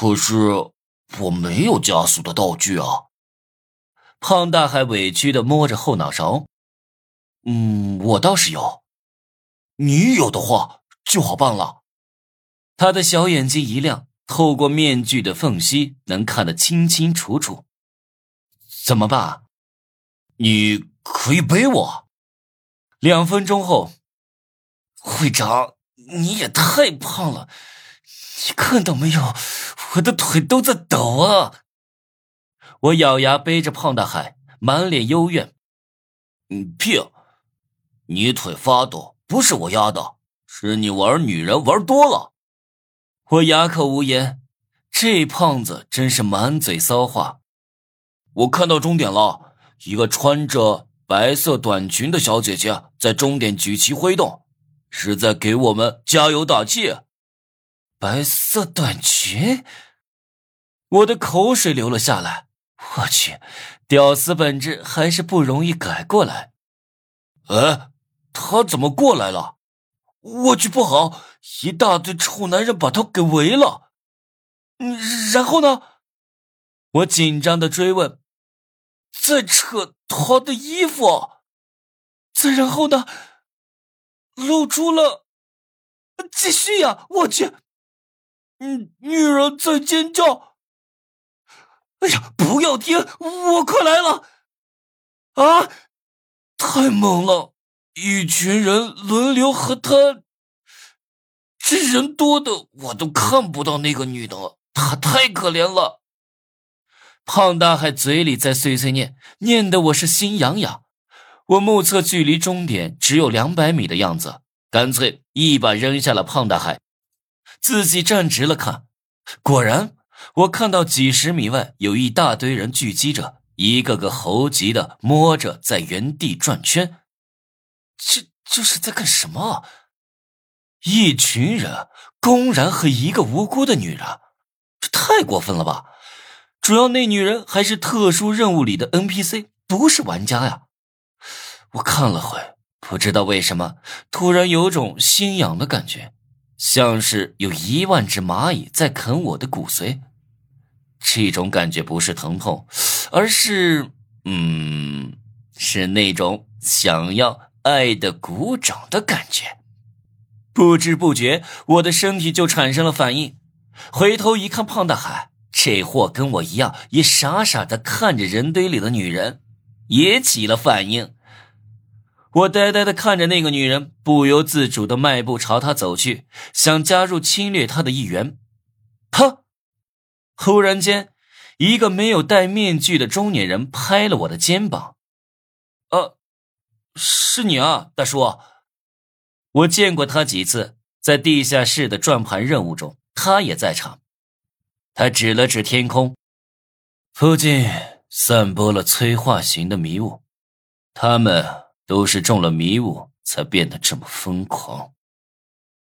可是我没有加速的道具啊。胖大海委屈的摸着后脑勺。嗯，我倒是有。你有的话就好办了。他的小眼睛一亮，透过面具的缝隙能看得清清楚楚。怎么办？你可以背我。两分钟后，会长，你也太胖了，你看到没有？我的腿都在抖啊！我咬牙背着胖大海，满脸幽怨。嗯，屁！你腿发抖不是我压的，是你玩女人玩多了。我哑口无言，这胖子真是满嘴骚话。我看到终点了，一个穿着白色短裙的小姐姐在终点举旗挥动，是在给我们加油打气。白色短裙，我的口水流了下来。我去，屌丝本质还是不容易改过来。哎。他怎么过来了？我去，不好！一大堆臭男人把他给围了。嗯，然后呢？我紧张的追问。再扯他的衣服。再然后呢？露出了。继续呀！我去。嗯，女人在尖叫。哎呀，不要停！我快来了。啊！太猛了。一群人轮流和他，这人多的我都看不到那个女的，她太可怜了。胖大海嘴里在碎碎念，念得我是心痒痒。我目测距离终点只有两百米的样子，干脆一把扔下了胖大海，自己站直了看。果然，我看到几十米外有一大堆人聚集着，一个个猴急的摸着在原地转圈。这这是在干什么？一群人公然和一个无辜的女人，这太过分了吧！主要那女人还是特殊任务里的 NPC，不是玩家呀。我看了会，不知道为什么突然有种心痒的感觉，像是有一万只蚂蚁在啃我的骨髓。这种感觉不是疼痛，而是……嗯，是那种想要。爱的鼓掌的感觉，不知不觉我的身体就产生了反应。回头一看，胖大海这货跟我一样，也傻傻的看着人堆里的女人，也起了反应。我呆呆的看着那个女人，不由自主的迈步朝她走去，想加入侵略她的一员。啪！忽然间，一个没有戴面具的中年人拍了我的肩膀。呃。是你啊，大叔！我见过他几次，在地下室的转盘任务中，他也在场。他指了指天空，附近散播了催化型的迷雾，他们都是中了迷雾才变得这么疯狂。